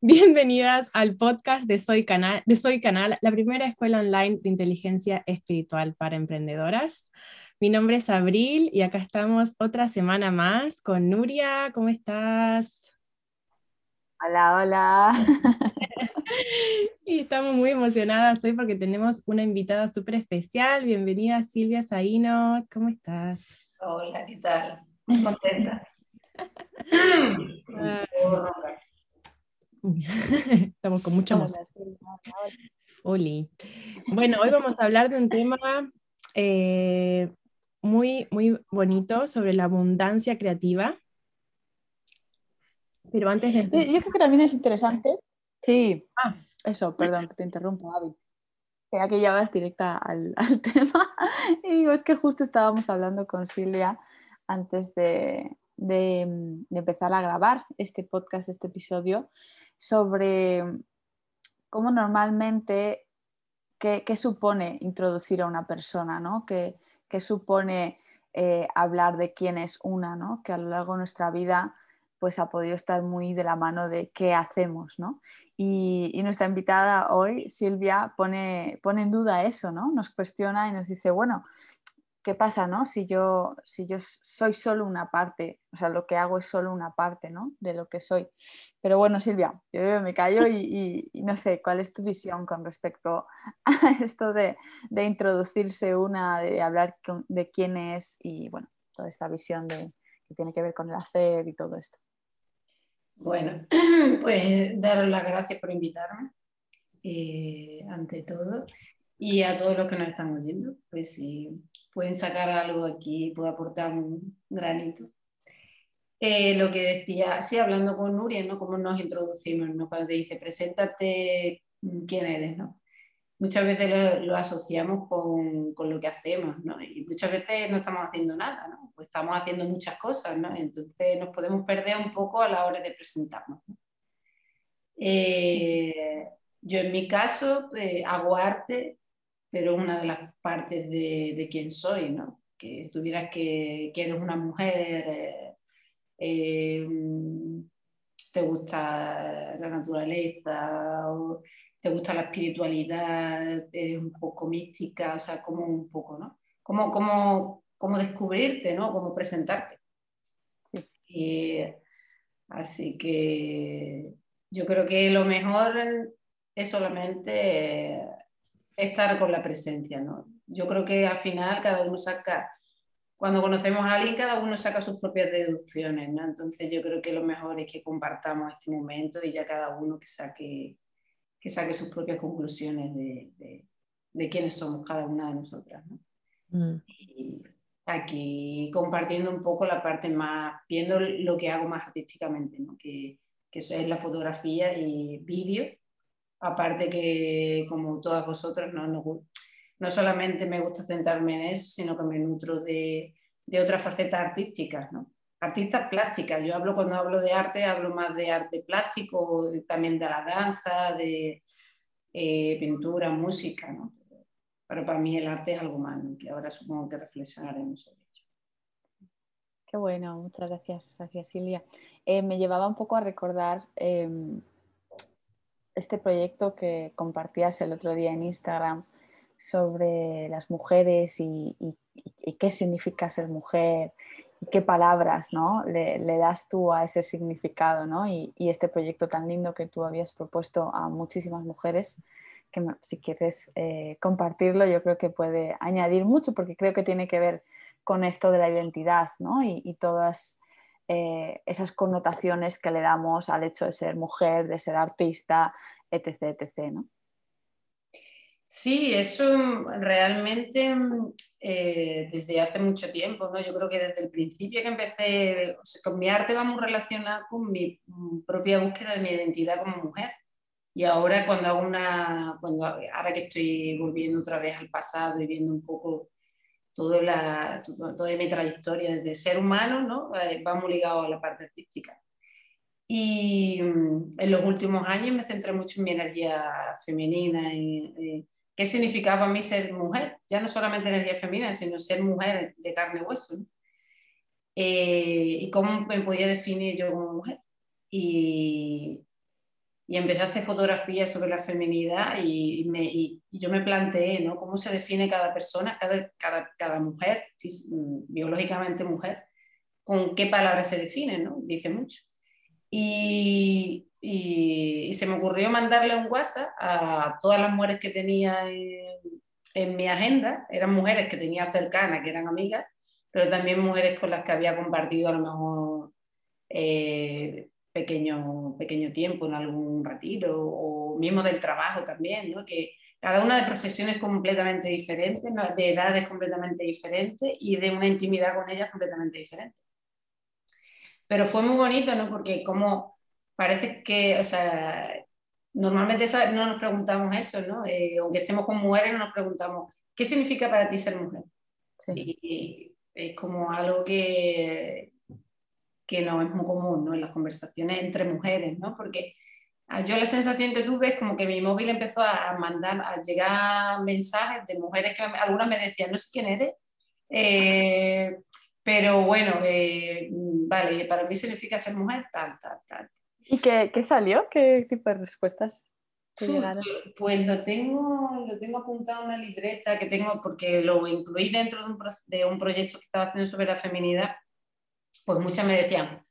Bienvenidas al podcast de Soy, Canal, de Soy Canal, la primera escuela online de inteligencia espiritual para emprendedoras. Mi nombre es Abril y acá estamos otra semana más con Nuria. ¿Cómo estás? Hola, hola. y estamos muy emocionadas hoy porque tenemos una invitada súper especial. Bienvenida Silvia Sainos. ¿Cómo estás? Hola, ¿qué tal? Muy contenta. Estamos con mucha emoción. Oli. Bueno, hoy vamos a hablar de un tema eh, muy, muy bonito sobre la abundancia creativa. Pero antes de... Yo creo que también es interesante. Sí. Ah. Eso, perdón, que te interrumpo, Avi. Creía que ya vas directa al, tema. Y digo, es que justo estábamos hablando con Silvia antes de, de, empezar a grabar este podcast, este episodio, sobre cómo normalmente, qué, supone introducir a una persona, ¿no? ¿Qué, supone eh, hablar de quién es una, ¿no? Que a lo largo de nuestra vida pues ha podido estar muy de la mano de qué hacemos, ¿no? Y, y, nuestra invitada hoy, Silvia, pone, pone en duda eso, ¿no? Nos cuestiona y nos dice, bueno, ¿qué pasa, no? Si yo, si yo soy solo una parte, o sea, lo que hago es solo una parte, ¿no? De lo que soy. Pero bueno, Silvia, yo me callo y, no sé, ¿cuál es tu visión con respecto a esto de, introducirse una, de hablar de quién es y, bueno, toda esta visión de, que tiene que ver con el hacer y todo esto? Bueno, pues daros las gracias por invitarme, eh, ante todo, y a todos los que nos están oyendo, pues sí pueden sacar algo aquí, puede aportar un granito. Eh, lo que decía, sí, hablando con Nuria, ¿no? Cómo nos introducimos, ¿no? Cuando te dice, preséntate mm, quién eres, ¿no? Muchas veces lo, asociamos con, con, lo que hacemos, ¿no? Y muchas veces no estamos haciendo nada, ¿no? Pues estamos haciendo muchas cosas, ¿no? Entonces nos podemos perder un poco a la hora de presentarnos. Eh, yo en mi caso pues, hago arte pero una de las partes de, de quién soy, ¿no? Que estuvieras que, que eres una mujer, eh, eh, te gusta la naturaleza, o te gusta la espiritualidad, eres un poco mística, o sea, como un poco, ¿no? Cómo, cómo, cómo descubrirte, ¿no? Cómo presentarte. Sí. así que yo creo que lo mejor es solamente estar con la presencia, ¿no? Yo creo que al final cada uno saca, cuando conocemos a alguien, cada uno saca sus propias deducciones, ¿no? Entonces yo creo que lo mejor es que compartamos este momento y ya cada uno que saque, que saque sus propias conclusiones de, de, quiénes somos cada una de nosotras, ¿no? Mm. Y aquí compartiendo un poco la parte más, viendo lo que hago más artísticamente, ¿no? Que, que eso es la fotografía y vídeo Aparte que, como todas vosotras, no, no, solamente me gusta centrarme en eso, sino que me nutro de, de otras facetas artísticas, ¿no? Artistas plásticas. Yo hablo cuando hablo de arte, hablo más de arte plástico, también de la danza, de eh, pintura, música, ¿no? Pero para mí el arte es algo más, que ahora supongo que reflexionaremos sobre ello. Qué bueno, muchas gracias, gracias Silvia. Eh, me llevaba un poco a recordar em, este proyecto que compartías el otro día en Instagram sobre las mujeres y, qué significa ser mujer qué palabras ¿no? le, das tú a ese significado ¿no? y, este proyecto tan lindo que tú habías propuesto a muchísimas mujeres que si quieres eh, compartirlo yo creo que puede añadir mucho porque creo que tiene que ver con esto de la identidad ¿no? y, todas eh, esas connotaciones que le damos al hecho de ser mujer, de ser artista, etc. etc. ¿no? Sí, eso realmente eh, desde hace mucho tiempo, ¿no? Yo creo que desde el principio que empecé, con mi arte va muy relacionado con mi propia búsqueda de mi identidad como mujer. Y ahora cuando hago una, cuando, ahora que estoy volviendo otra vez al pasado y viendo un poco todo la, toda mi trayectoria desde ser humano, ¿no? Eh, va muy ligado a la parte artística. Y mm, en los últimos años me centré mucho en mi energía femenina qué significaba para mí ser mujer, ya no solamente energía femenina, sino ser mujer de carne y hueso. Eh, y cómo me podía definir yo como mujer. Y, y empecé a hacer fotografías sobre la feminidad y, me, y, yo me planteé ¿no? cómo se define cada persona, cada, cada, cada mujer, biológicamente mujer, con qué palabras se define, ¿no? dice mucho. Y, y, se me ocurrió mandarle un WhatsApp a todas las mujeres que tenía en, en mi agenda, eran mujeres que tenía cercanas, que eran amigas, pero también mujeres con las que había compartido a lo mejor eh, pequeño, pequeño tiempo en algún retiro o mismo del trabajo también, ¿no? que cada una de profesiones completamente diferentes, de edades completamente diferentes y de una intimidad con ellas completamente diferente. Pero fue muy bonito, ¿no? Porque como parece que, o sea, normalmente no nos preguntamos eso, ¿no? Eh, aunque estemos con mujeres, no nos preguntamos, ¿qué significa para ti ser mujer? Y, es como algo que, que no es muy común ¿no? en las conversaciones entre mujeres, ¿no? porque ah, yo la sensación que tuve es como que mi móvil empezó a mandar, a llegar mensajes de mujeres que algunas me decían, no sé quién eres, eh, pero bueno, eh, vale, para mí significa ser mujer, tal, tal, tal. ¿Y qué, qué salió? ¿Qué tipo de respuestas? Pues, pues lo tengo, lo tengo apuntado en una libreta que tengo porque lo incluí dentro de un, de un proyecto que estaba haciendo sobre la feminidad pues muchas me decían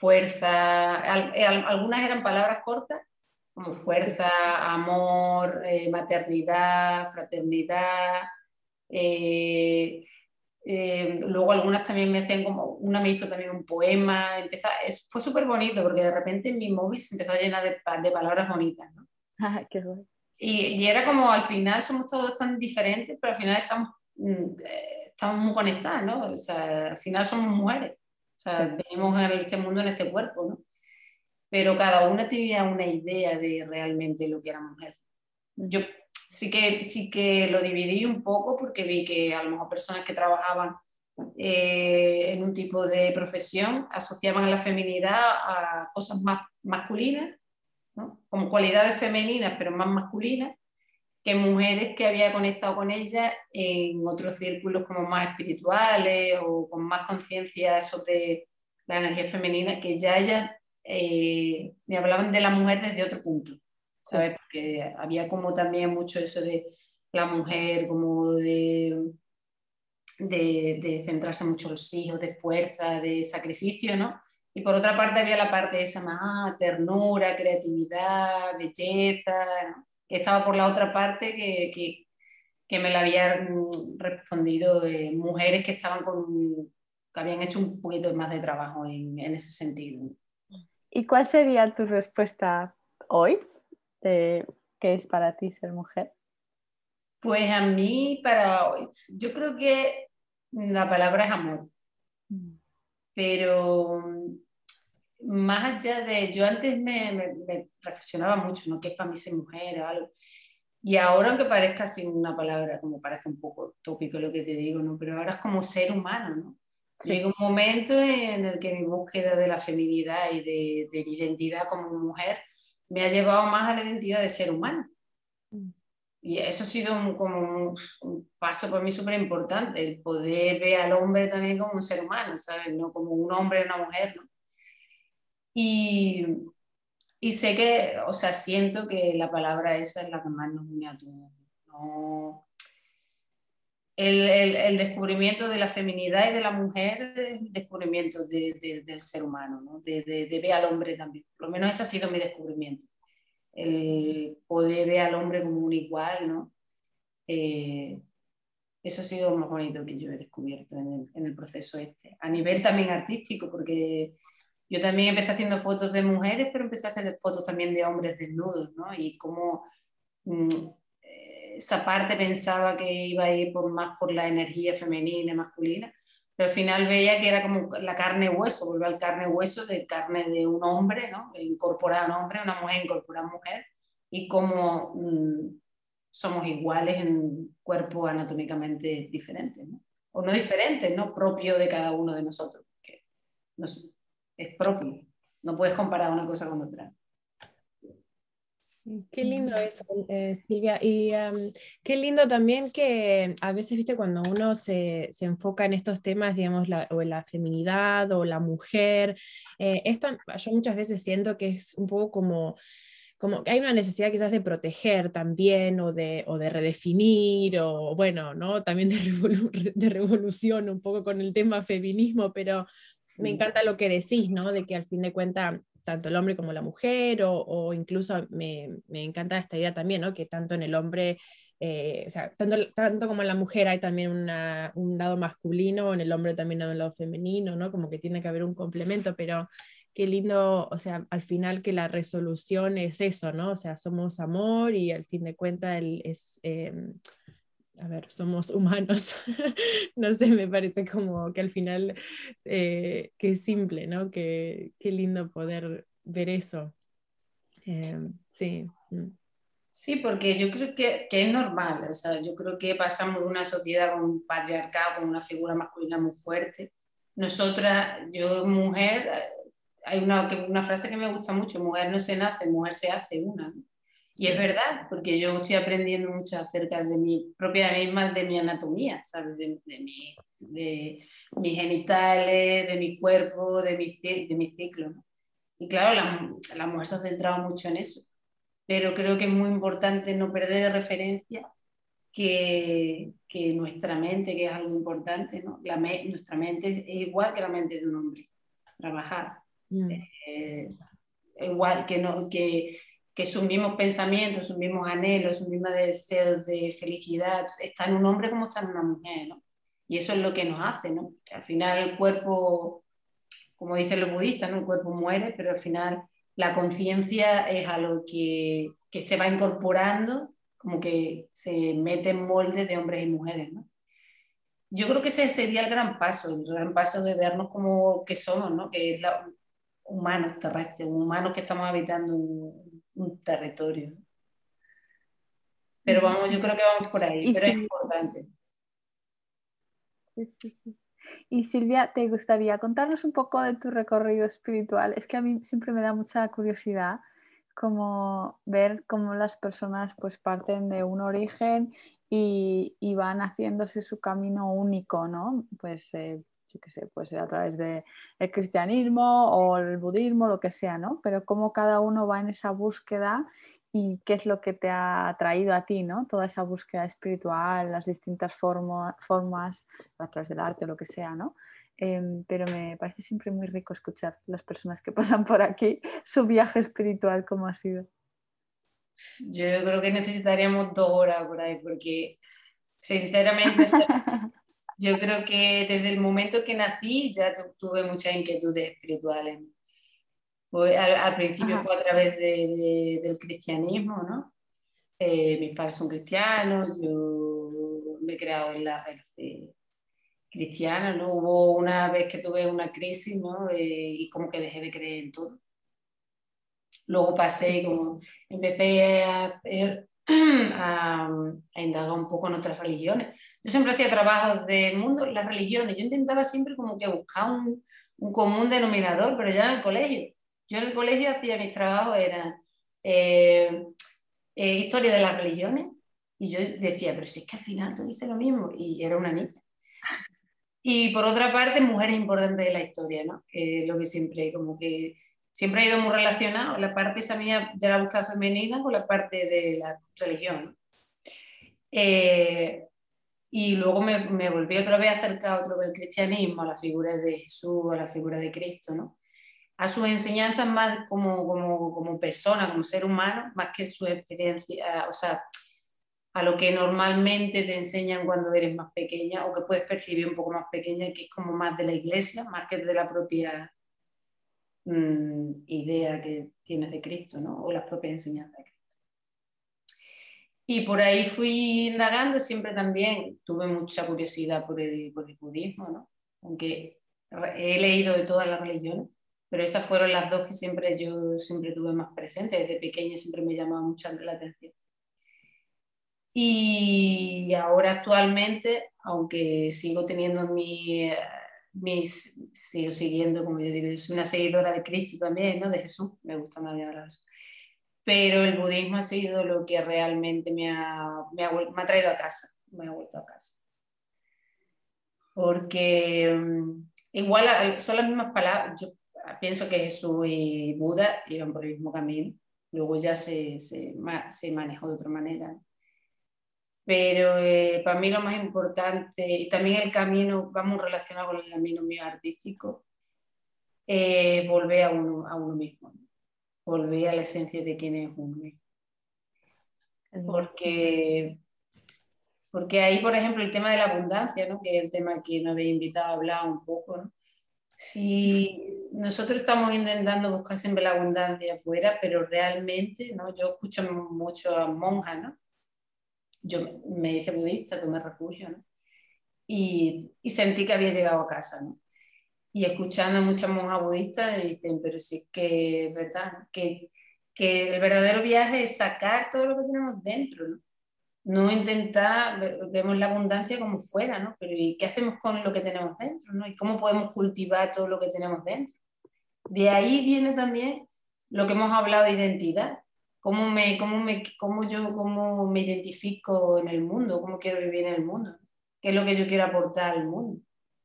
fuerza, eh, algunas eran palabras cortas, como fuerza, amor, eh, maternidad, fraternidad. Eh, luego algunas también me hacían como, una me hizo también un poema, fue súper bonito porque de repente mi móvil se empezó a llenar de, palabras bonitas. ¿no? Ah, qué bueno. y, y, era como al final somos todos tan diferentes, pero al final estamos, mm, estamos muy conectadas, ¿no? O sea, al final somos mujeres. O sea, tenemos este mundo en este cuerpo, ¿no? Pero cada una tenía una idea de realmente lo que era mujer. Yo sí que, sí que lo dividí un poco porque vi que a lo mejor personas que trabajaban eh, en un tipo de profesión asociaban a la feminidad a cosas más masculinas, ¿no? como cualidades femeninas pero más masculinas, que mujeres que había conectado con ella en otros círculos como más espirituales o con más conciencia sobre la energía femenina, que ya ellas eh, me hablaban de la mujer desde otro punto, ¿sabes? Porque había como también mucho eso de la mujer, como de, de, de centrarse mucho en los hijos, de fuerza, de sacrificio, ¿no? Y por otra parte había la parte de esa más ternura, creatividad, belleza, ¿no? Estaba por la otra parte que, que, que me la habían respondido de mujeres que estaban con, que habían hecho un poquito más de trabajo en, en ese sentido. ¿Y cuál sería tu respuesta hoy? ¿Qué es para ti ser mujer? Pues a mí, para hoy, yo creo que la palabra es amor. Mm. Pero más allá de, yo antes me, me, reflexionaba mucho, ¿no? ¿Qué es para mí ser mujer o algo? Y ahora, aunque parezca sin una palabra, como parezca un poco tópico lo que te digo, ¿no? Pero ahora es como ser humano, ¿no? Llega un momento en el que mi búsqueda de la feminidad y de, de, mi identidad como mujer me ha llevado más a la identidad de ser humano. Mm. Y eso ha sido como un, un, paso para mí súper importante, el poder ver al hombre también como un ser humano, ¿sabes? No como un hombre y una mujer, ¿no? Y, y, sé que, o sea, siento que la palabra esa es la que más nos une a todos. No, el, el, el, descubrimiento de la feminidad y de la mujer el descubrimiento de, de, del ser humano, ¿no? de, de, ver al hombre también. Por lo menos ese ha sido mi descubrimiento. El poder ver al hombre como un igual, ¿no? Eh, eso ha sido lo más bonito que yo he descubierto en el, en el proceso este. A nivel también artístico, porque yo también empecé haciendo fotos de mujeres, pero empecé a hacer fotos también de hombres desnudos, ¿no? Y como mm, eh, esa parte pensaba que iba a ir por, más por la energía femenina, masculina, pero al final veía que era como la carne hueso, volver al carne hueso de carne de un hombre, ¿no? Incorporada a un hombre, una mujer incorporada a mujer, y como mm, somos iguales en cuerpo anatómicamente diferentes, ¿no? O no diferentes, ¿no? Propio de cada uno de nosotros. Que no es propio. No puedes comparar una cosa con otra. Qué lindo eso, eh, Silvia. Y qué lindo también que a veces, viste, cuando uno se, se enfoca en estos temas, digamos, la, o la feminidad o la mujer, eh, esta, yo muchas veces siento que es un poco como como que hay una necesidad quizás de proteger también o de, o de redefinir o bueno, ¿no? También de revolución un poco con el tema feminismo, pero me encanta lo que decís, ¿no? De que al fin de cuentas tanto el hombre como la mujer, o, o incluso me, me, encanta esta idea también, ¿no? Que tanto en el hombre, eh, o sea, tanto, tanto como en la mujer hay también una, un lado masculino, en el hombre también hay un lado femenino, ¿no? Como que tiene que haber un complemento, pero qué lindo, o sea, al final que la resolución es eso, ¿no? O sea, somos amor y al fin de cuentas es, eh, a ver, somos humanos. no sé, me parece como que al final, eh, qué simple, ¿no? Qué, qué lindo poder ver eso. Eh, sí. Mm. Sí, porque yo creo que, que, es normal, o sea, yo creo que pasamos de una sociedad con un patriarcado, con una figura masculina muy fuerte. Nosotras, yo mujer, hay una, una frase que me gusta mucho, mujer no se nace, mujer se hace una. Y es verdad, porque yo estoy aprendiendo mucho acerca de mi propia misma, de mi anatomía, ¿sabes? De, de, mi, de mis genitales, de mi cuerpo, de mi, de mi ciclo. Y claro, la, la mujer se ha centrado mucho en eso. Pero creo que es muy importante no perder de referencia que, que nuestra mente, que es algo importante, ¿no? La nuestra mente es igual que la mente de un hombre. Trabajar Mm. Eh, igual que, no, que, que sus mismos pensamientos, sus mismos anhelos, sus mismos deseos de felicidad están en un hombre como están en una mujer, ¿no? Y eso es lo que nos hace, ¿no? Que al final el cuerpo, como dicen los budistas, ¿no? El cuerpo muere, pero al final la conciencia es algo que, que se va incorporando, como que se mete en moldes de hombres y mujeres, ¿no? Yo creo que ese sería el gran paso, el gran paso de vernos como que somos, ¿no? Que es la, humanos terrestres, humanos que estamos habitando un, un territorio. Pero vamos, yo creo que vamos por ahí, pero es importante. Sí, sí, sí. Y Silvia, ¿te gustaría contarnos un poco de tu recorrido espiritual? Es que a mí siempre me da mucha curiosidad como ver cómo las personas pues parten de un origen y, y van haciéndose su camino único, ¿no? Pues eh, yo qué sé, puede ser a través del cristianismo o el budismo, lo que sea, ¿no? Pero cómo cada uno va en esa búsqueda y qué es lo que te ha traído a ti, ¿no? Toda esa búsqueda espiritual, las distintas formas a través del arte, lo que sea, ¿no? Em, pero me parece siempre muy rico escuchar las personas que pasan por aquí su viaje espiritual, cómo ha sido. Yo creo que necesitaríamos dos horas por ahí, porque sinceramente Yo creo que desde el momento que nací ya tuve muchas inquietudes espirituales. Al, principio fue a través del cristianismo, ¿no? Eh, mis padres son cristianos, yo me he creado en la, fe cristiana, ¿no? Hubo una vez que tuve una crisis, ¿no? Eh, y como que dejé de creer en todo. Luego pasé, como empecé a hacer a, indagar un poco en otras religiones. Yo siempre hacía trabajos del mundo, las religiones, yo intentaba siempre como que buscar un, un común denominador, pero ya en el colegio. Yo en el colegio hacía mis trabajos, eran eh, eh, historia de las religiones, y yo decía, pero si es que al final tú dices lo mismo, y era una niña. Y por otra parte, mujeres importantes de la historia, ¿no? Que es lo que siempre como que siempre ha ido muy relacionado, la parte esa mía de la búsqueda femenina con la parte de la religión. Eh, y luego me, volví otra vez a acercar otro del cristianismo, a la figura de Jesús, a la figura de Cristo, ¿no? a sus enseñanzas más como, como, como persona, como ser humano, más que su experiencia, o sea, a lo que normalmente te enseñan cuando eres más pequeña o que puedes percibir un poco más pequeña, que es como más de la iglesia, más que de la propia Mm, idea que tienes de Cristo, ¿no? O las propias enseñanzas de Cristo. Y por ahí fui indagando, siempre también tuve mucha curiosidad por el, por el budismo, ¿no? Aunque he leído de todas las religiones, pero esas fueron las dos que siempre yo siempre tuve más presentes. Desde pequeña siempre me llamaba mucho la atención. Y ahora actualmente, aunque sigo teniendo mi mis, sigo siguiendo, como yo digo, soy una seguidora de Cristo también, ¿no? de Jesús, me gusta más de ahora eso. Pero el budismo ha sido lo que realmente me ha, me ha, me ha traído a casa, me ha vuelto a casa. Porque um, igual son las mismas palabras, yo pienso que Jesús y Buda iban por el mismo camino, luego ya se, se, se manejó de otra manera. Pero eh, para mí lo más importante, y también el camino, vamos relacionado con el camino mío artístico, eh, volver a uno, a uno mismo, volver a la esencia de quién es uno mismo. Porque, porque ahí, por ejemplo, el tema de la abundancia, ¿no? que es el tema que nos habéis invitado a hablar un poco, ¿no? si nosotros estamos intentando buscar siempre la abundancia afuera, pero realmente, ¿no? yo escucho mucho a monjas, ¿no? Yo me hice budista, tomé refugio, y, sentí que había llegado a casa. Y escuchando a muchas monjas budistas dicen, pero sí que es verdad, que, que el verdadero viaje es sacar todo lo que tenemos dentro, ¿no? no intentar, vemos la abundancia como fuera, ¿no? Pero ¿y qué hacemos con lo que tenemos dentro, ¿no? ¿Y cómo podemos cultivar todo lo que tenemos dentro? De ahí viene también lo que hemos hablado de identidad. ¿Cómo, me, cómo, me, cómo yo cómo me identifico en el mundo? ¿Cómo quiero vivir en el mundo? ¿Qué es lo que yo quiero aportar al mundo?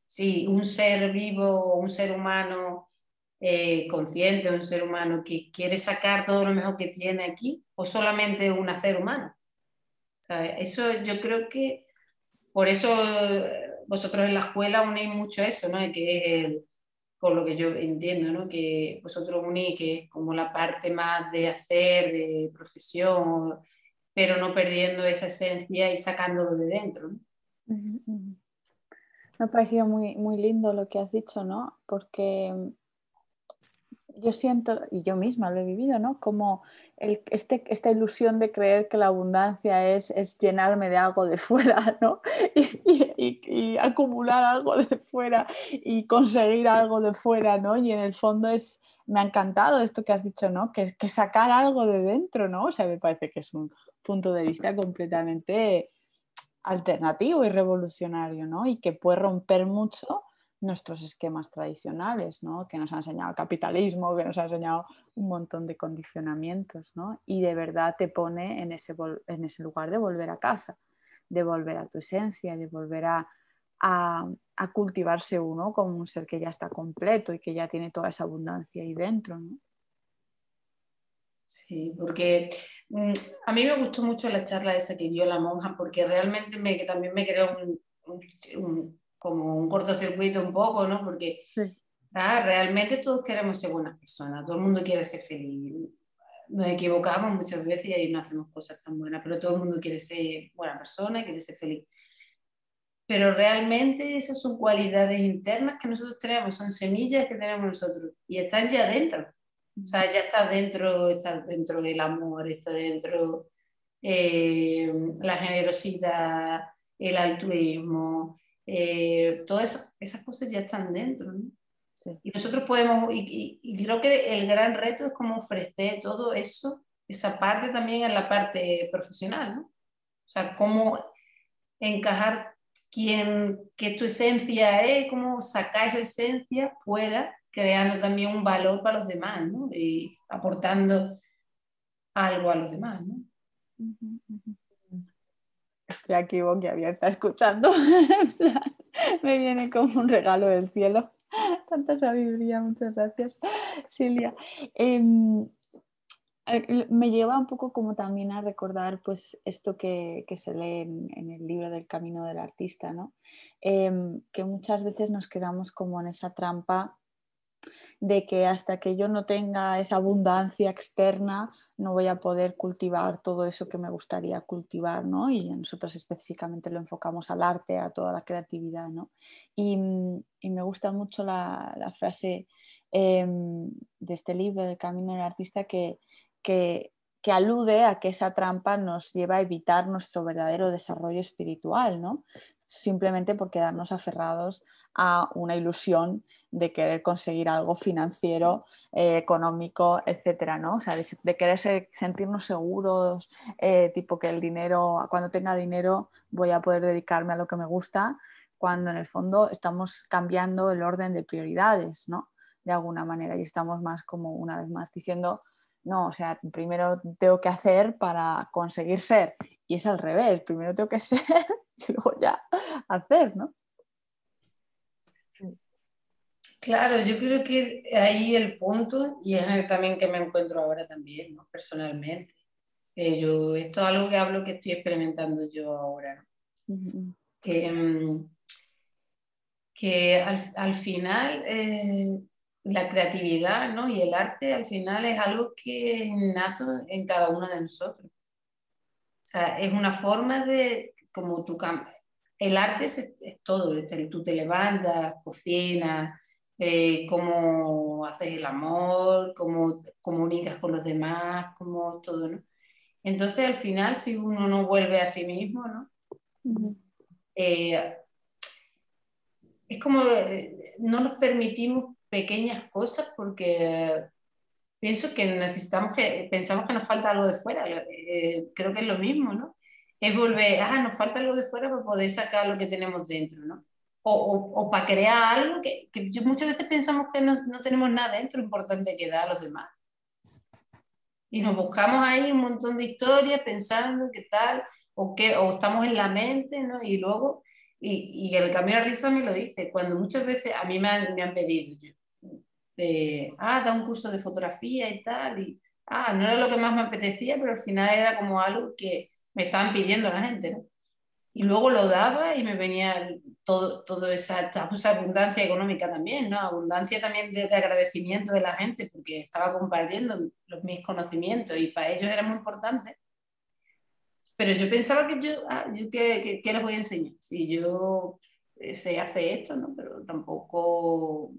Si un ser vivo, un ser humano eh, consciente, un ser humano que quiere sacar todo lo mejor que tiene aquí, o solamente un ser humano eso yo creo que por eso eh, vosotros en la escuela unéis mucho eso, ¿no? Que es por lo que yo entiendo, ¿no? Que vosotros unís que es como la parte más de hacer, de profesión, pero no perdiendo esa esencia y sacándolo de dentro, Me ha parecido muy, muy lindo lo que has dicho, ¿no? Porque yo siento, y yo misma lo he vivido, ¿no? Como este, esta ilusión de creer que la abundancia es, es llenarme de algo de fuera, ¿no? Y, acumular algo de fuera y conseguir algo de fuera, ¿no? Y en el fondo es, me ha encantado esto que has dicho, ¿no? Que sacar algo de dentro, ¿no? O sea, me parece que es un punto de vista completamente alternativo y revolucionario, ¿no? Y que puede romper mucho nuestros esquemas tradicionales, ¿no? que nos ha enseñado el capitalismo, que nos ha enseñado un montón de condicionamientos, ¿no? y de verdad te pone en ese, en ese lugar de volver a casa, de volver a tu esencia, de volver a, a, cultivarse uno como un ser que ya está completo y que ya tiene toda esa abundancia ahí dentro. ¿no? Sí, porque mm, a mí me gustó mucho la charla esa que dio la monja, porque realmente me, también me creó un como un cortocircuito un poco, ¿no? Porque ah, realmente todos queremos ser buenas personas, todo el mundo quiere ser feliz. Nos equivocamos muchas veces y ahí no hacemos cosas tan buenas, pero todo el mundo quiere ser buena persona, quiere ser feliz. Pero realmente esas son cualidades internas que nosotros tenemos, son semillas que tenemos nosotros y están ya dentro. O sea, ya está dentro, está dentro del amor, está dentro eh, la generosidad, el altruismo, eh, todas esas, cosas ya están dentro. Y nosotros podemos, y, creo que el gran reto es cómo ofrecer todo eso, esa parte también en la parte profesional, ¿no? O sea, cómo encajar quién, qué tu esencia es, cómo sacar esa esencia fuera, creando también un valor para los demás, ¿no? Y aportando algo a los demás, ¿no? Estoy aquí boquiabierta escuchando. me viene como un regalo del cielo. Tanta sabiduría, muchas gracias, Silvia. Em, me lleva un poco como también a recordar pues esto que, se lee en, el libro del camino del artista, ¿no? Em, que muchas veces nos quedamos como en esa trampa de que hasta que yo no tenga esa abundancia externa no voy a poder cultivar todo eso que me gustaría cultivar, ¿no? Y nosotros específicamente lo enfocamos al arte, a toda la creatividad, ¿no? Y, me gusta mucho la, frase em, de este libro, del Camino del Artista, que, que, que, alude a que esa trampa nos lleva a evitar nuestro verdadero desarrollo espiritual, ¿no? Simplemente por quedarnos aferrados a una ilusión de querer conseguir algo financiero, eh, económico, etcétera, ¿no? O sea, de, querer sentirnos seguros, eh, tipo que el dinero, cuando tenga dinero voy a poder dedicarme a lo que me gusta, cuando en el fondo estamos cambiando el orden de prioridades, ¿no? De alguna manera, y estamos más como una vez más diciendo, no, o sea, primero tengo que hacer para conseguir ser, y es al revés, primero tengo que ser y luego ya hacer, ¿no? Claro, yo creo que ahí el punto, y es también que me encuentro ahora también, ¿no? personalmente. Eh, yo, esto es algo que hablo que estoy experimentando yo ahora. Que, mm, que al, final eh, la creatividad ¿no? y el arte al final es algo que es innato en cada uno de nosotros. O sea, es una forma de, como tú, el arte es, todo, tú te levantas, cocinas, eh, cómo haces el amor, cómo comunicas con los demás, cómo todo, ¿no? Entonces, al final, si uno no vuelve a sí mismo, ¿no? Eh, es como eh, no nos permitimos pequeñas cosas porque pienso que necesitamos que, pensamos que nos falta algo de fuera, creo que es lo mismo, ¿no? Es volver, ah, nos falta algo de fuera para poder sacar lo que tenemos dentro, ¿no? o, para crear algo que, muchas veces pensamos que no, tenemos nada dentro importante que dar a los demás. Y nos buscamos ahí un montón de historias pensando qué tal, o, qué, o estamos en la mente, ¿no? Y luego, y, y el camino risa me lo dice, cuando muchas veces a mí me han, me han pedido, ah, da un curso de fotografía y tal, y ah, no era lo que más me apetecía, pero al final era como algo que me estaban pidiendo la gente, ¿no? y luego lo daba y me venía todo, todo esa, abundancia económica también, ¿no? Abundancia también de, agradecimiento de la gente porque estaba compartiendo los, mis conocimientos y para ellos era muy importante. Pero yo pensaba que yo, ah, yo ¿qué, qué, les voy a enseñar? Si yo eh, sé hacer esto, ¿no? Pero tampoco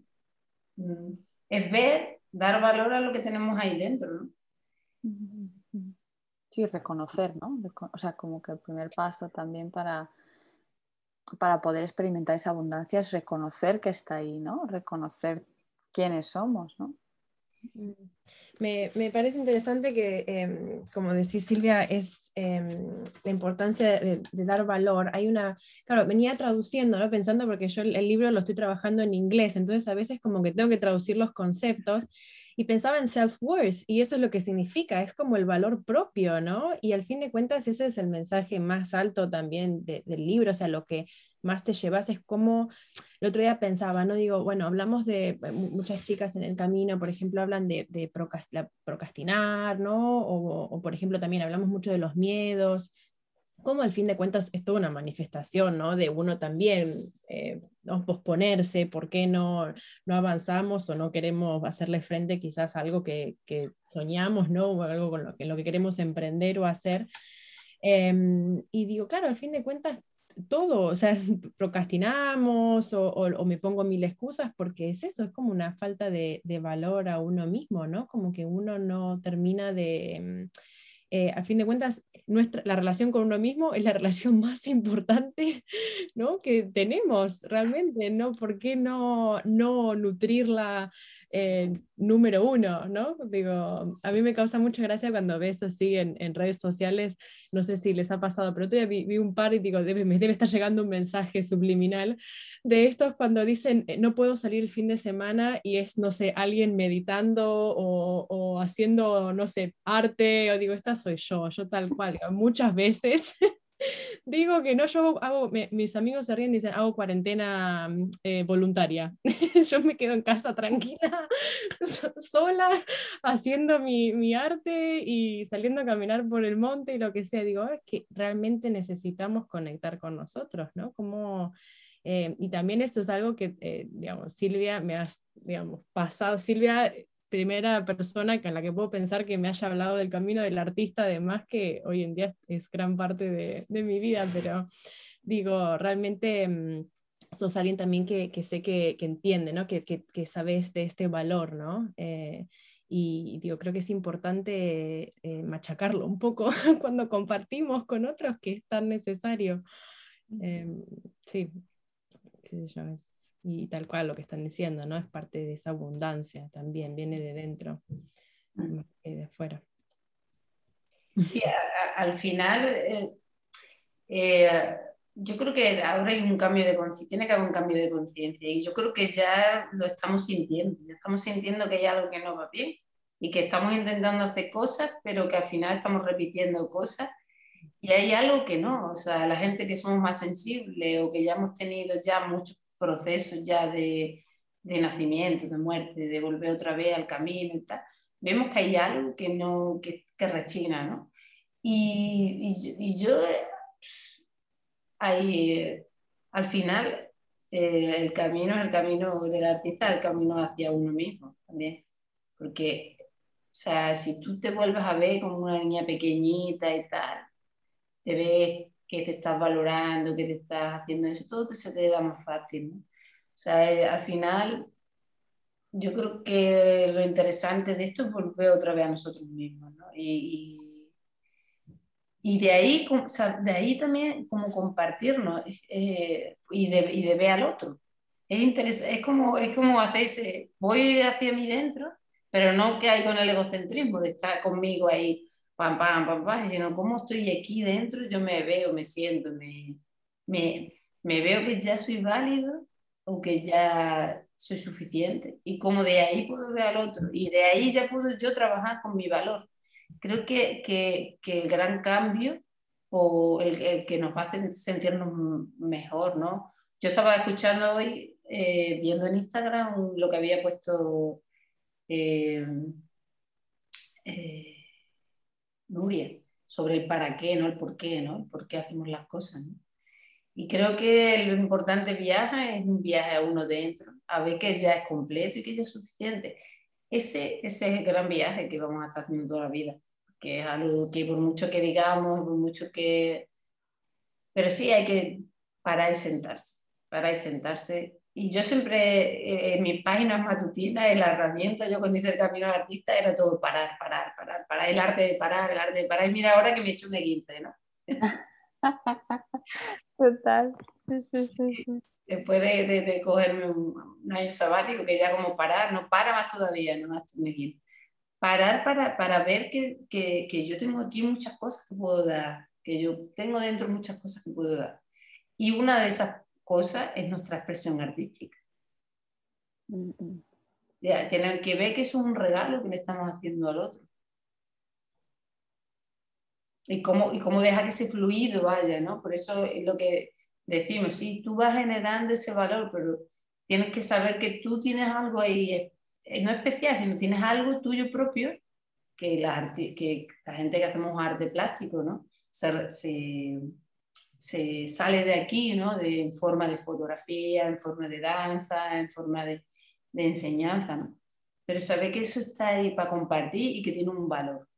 mm, es ver, dar valor a lo que tenemos ahí dentro, ¿no? Sí, reconocer, ¿no? O sea, como que el primer paso también para, para poder experimentar esa abundancia es reconocer que está ahí, ¿no? Reconocer quiénes somos, ¿no? Mm. Me, parece interesante que, em, como decís Silvia, es em, la importancia de, dar valor. Hay una, claro, venía traduciendo, ¿no? pensando porque yo el, el libro lo estoy trabajando en inglés, entonces a veces como que tengo que traducir los conceptos y pensaba en self-worth, y eso es lo que significa, es como el valor propio, ¿no? Y al fin de cuentas ese es el mensaje más alto también del libro, o sea, lo que más te llevas es como, el otro día pensaba, ¿no? Digo, bueno, hablamos de eh, muchas chicas en el camino, por ejemplo, hablan de, de procrastinar, ¿no? O, por ejemplo, también hablamos mucho de los miedos, como al fin de cuentas es toda una manifestación, ¿no? De uno también eh, posponerse, por qué no, no avanzamos o no queremos hacerle frente quizás a algo que, que soñamos, ¿no? O algo con lo que, lo que queremos emprender o hacer. Em, y digo, claro, al fin de cuentas, todo, o sea, procrastinamos o, o, me pongo mil excusas porque es eso, es como una falta de, de valor a uno mismo, ¿no? Como que uno no termina de em, eh, a fin de cuentas, nuestra, la relación con uno mismo es la relación más importante ¿no? que tenemos realmente, ¿no? ¿Por qué no, no nutrirla eh, número uno, ¿no? Digo, a mí me causa mucha gracia cuando ves así en, en redes sociales, no sé si les ha pasado, pero otro día vi, un par y digo, debe, debe estar llegando un mensaje subliminal de estos cuando dicen, eh, no puedo salir el fin de semana y es, no sé, alguien meditando o, o haciendo, no sé, arte, o digo, esta soy yo, yo tal cual, muchas veces. Digo que no, yo hago, mis amigos se ríen y dicen, hago cuarentena mm, eh, voluntaria. yo me quedo en casa tranquila, sola, haciendo mi, mi, arte y saliendo a caminar por el monte y lo que sea. Digo, es que realmente necesitamos conectar con nosotros, ¿no? Como, eh, y también eso es algo que, eh, digamos, Silvia me ha, digamos, pasado. Silvia primera persona con la que puedo pensar que me haya hablado del camino del artista, además que hoy en día es gran parte de, de mi vida, pero digo, realmente mm, sos alguien también que, que sé que, que, entiende, ¿no? que, que, sabes de este valor, ¿no? Eh, y digo, creo que es importante eh, machacarlo un poco cuando compartimos con otros que es tan necesario. Em, sí, qué sé yo, es, y tal cual lo que están diciendo, ¿no? Es parte de esa abundancia también, viene de dentro, más que de afuera. Sí, al final, eh, eh, yo creo que ahora hay un cambio de conciencia, tiene que haber un cambio de conciencia y yo creo que ya lo estamos sintiendo, ya estamos sintiendo que hay algo que no va bien y que estamos intentando hacer cosas, pero que al final estamos repitiendo cosas y hay algo que no, o sea, la gente que somos más sensibles o que ya hemos tenido ya muchos procesos ya de, de nacimiento, de muerte, de volver otra vez al camino y tal, vemos que hay algo que, no, que, que rechina, ¿no? Y, y, yo, ahí, al final, eh, el camino es el camino del artista, el camino hacia uno mismo también. Porque, o sea, si tú te vuelves a ver como una niña pequeñita y tal, te ves que te estás valorando, que te estás haciendo eso, todo se te da más fácil, ¿no? O sea, eh, al final, yo creo que lo interesante de esto es volver otra vez a nosotros mismos, ¿no? Y, y, de, ahí, o sea, de ahí también como compartirnos eh, y, de, y de ver al otro. Es, es, como, es como hacerse, voy hacia mí dentro, pero no que hay con el egocentrismo de estar conmigo ahí, pam, pam, pam, pam, sino como estoy aquí dentro, yo me veo, me siento, me, me, me veo que ya soy válido o que ya soy suficiente y como de ahí puedo ver al otro y de ahí ya puedo yo trabajar con mi valor. Creo que, que, que el gran cambio o el, el, que nos hacer sentirnos mejor, ¿no? Yo estaba escuchando hoy, eh, viendo en Instagram lo que había puesto eh, eh, Nuria sobre el para qué, no el por qué, ¿no? Por qué hacemos las cosas, ¿no? Y creo que lo importante viaja es un viaje a uno dentro, a ver que ya es completo y que ya es suficiente. Ese, ese es el gran viaje que vamos a estar haciendo toda la vida, que es algo que por mucho que digamos, por mucho que... Pero sí hay que parar y sentarse, parar y sentarse. Y yo siempre, eh, en mis páginas matutinas, en la herramienta, yo cuando hice el camino al artista, era todo parar, parar, parar, parar, el arte de parar, el arte de parar. Y mira ahora que me he hecho un 15, ¿no? Total. Sí, sí, sí, Después de, de, cogerme un, año sabático, que ya como parar, no para más todavía, no más me Parar para, para ver que, que, que, yo tengo aquí muchas cosas que puedo dar, que yo tengo dentro muchas cosas que puedo dar. Y una de esas cosas es nuestra expresión artística. Mm, mm. Ya, tener que ver que eso es un regalo que le estamos haciendo al otro y cómo, y cómo deja que ese fluido vaya, ¿no? Por eso es lo que decimos, sí, tú vas generando ese valor, pero tienes que saber que tú tienes algo ahí, eh, no especial, sino tienes algo tuyo propio, que la, que la gente que hacemos arte plástico, ¿no? Se, se, se, sale de aquí, ¿no? En forma de fotografía, en forma de danza, en forma de, enseñanza, ¿no? Pero saber que eso está ahí para compartir y que tiene un valor.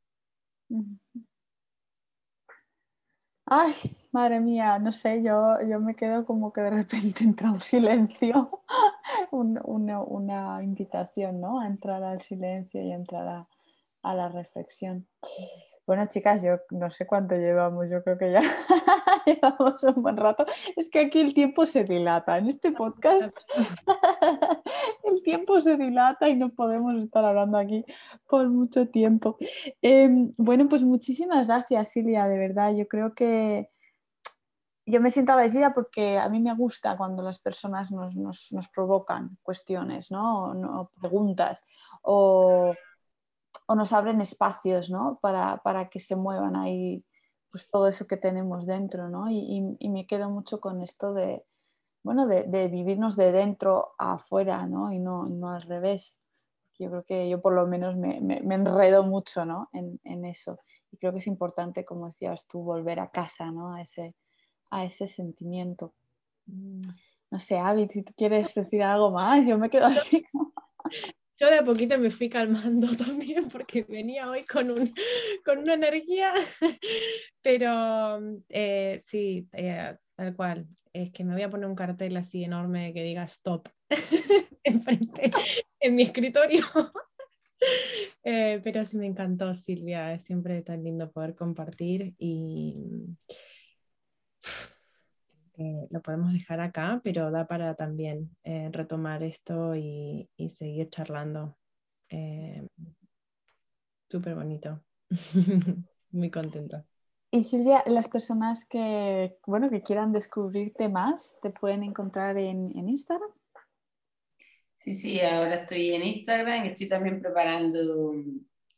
Ay, madre mía, no sé, yo, yo me quedo como que de repente entra un silencio, una, invitación ¿no? a entrar al silencio y entrar a la reflexión. Bueno, chicas, yo no sé cuánto llevamos, yo creo que ya llevamos un buen rato. Es que aquí el tiempo se dilata. En este podcast el tiempo se dilata y no podemos estar hablando aquí por mucho tiempo. Em, bueno, pues muchísimas gracias, Silvia, de verdad. Yo creo que yo me siento agradecida porque a mí me gusta cuando las personas nos, nos provocan cuestiones, ¿no? O, preguntas o o nos abren espacios ¿no? para, para, que se muevan ahí pues, todo eso que tenemos dentro. ¿no? Y, y, me quedo mucho con esto de, bueno, de, de vivirnos de dentro a afuera ¿no? Y, no, no al revés. Yo creo que yo por lo menos me, me, me enredo mucho ¿no? en, en, eso. Y creo que es importante, como decías tú, volver a casa, ¿no? a, ese, a ese sentimiento. Mm. No sé, Avi, si tú quieres decir algo más, yo me quedo así. Yo de a poquito me fui calmando también porque venía hoy con, un, con una energía, pero eh, sí, eh, tal cual. Es que me voy a poner un cartel así enorme que diga stop enfrente en mi escritorio. Eh, pero sí me encantó, Silvia. Es siempre tan lindo poder compartir y lo podemos dejar acá, pero da para también eh, retomar esto y, seguir charlando. Eh, Súper bonito. Muy contenta. Y Silvia, las personas que, bueno, que quieran descubrirte más, ¿te pueden encontrar en, Instagram? Sí, sí, ahora estoy en Instagram y estoy también preparando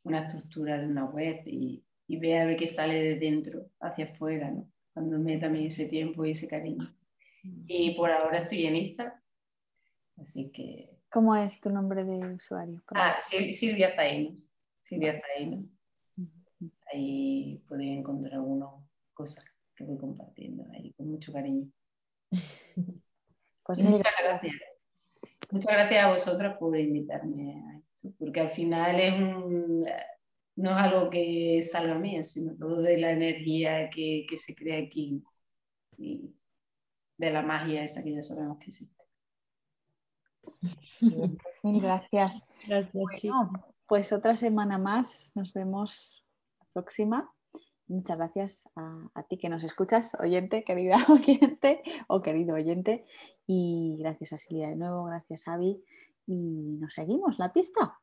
una estructura de una web y, y ver a ver qué sale de dentro hacia afuera, ¿no? Cuando me también ese tiempo y ese cariño. Y por ahora estoy en Insta, así que ¿Cómo es tu nombre de usuario? Ah, Silvia Taínos. Silvia Taínos. Ahí podéis encontrar algunas cosas que voy compartiendo ahí con mucho cariño. Pues muchas gracias. Muchas gracias a vosotras por invitarme a esto, porque al final es un, no es algo que salga mío, sino todo de la energía que, que se crea aquí y de la magia esa que ya sabemos que existe. Bien, pues mil gracias. Gracias, Pues otra semana más, nos vemos la próxima. Muchas gracias a, ti que nos escuchas, oyente, querida oyente o querido oyente. Y gracias a Silvia de nuevo, gracias Avi. Y nos seguimos la pista.